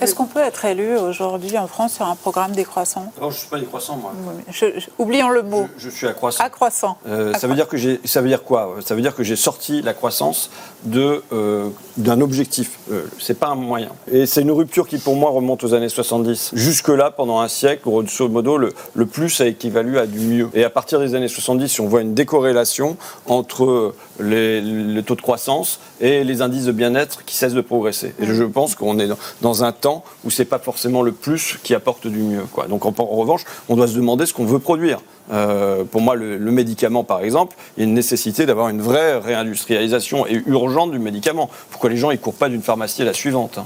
Est-ce qu'on peut être élu aujourd'hui en France sur un programme décroissant Non, je ne suis pas décroissant, moi. Je- je- oublions le mot. Je, je suis accroissant. Accroissant. Euh, ça veut dire que j'ai, ça veut dire quoi? Ça veut dire que j'ai sorti la croissance de euh, d'un objectif. Euh, c'est pas un moyen. Et c'est une rupture qui, pour moi, remonte aux années 70. Jusque là, pendant un siècle, grosso modo, le, le plus a équivalu à du mieux. Et à partir des années 70, si on voit une décorrélation entre les, les taux de croissance et les indices de bien-être qui cessent de progresser. Et je pense qu'on est dans, dans un temps où c'est pas forcément le plus qui apporte du mieux. Donc en, revanche, on doit se demander ce qu'on veut produire. Euh, pour moi, le, médicament, par exemple, il y a une nécessité d'avoir une vraie réindustrialisation et urgente du médicament pour que les gens ne courent pas d'une pharmacie à la suivante. hein.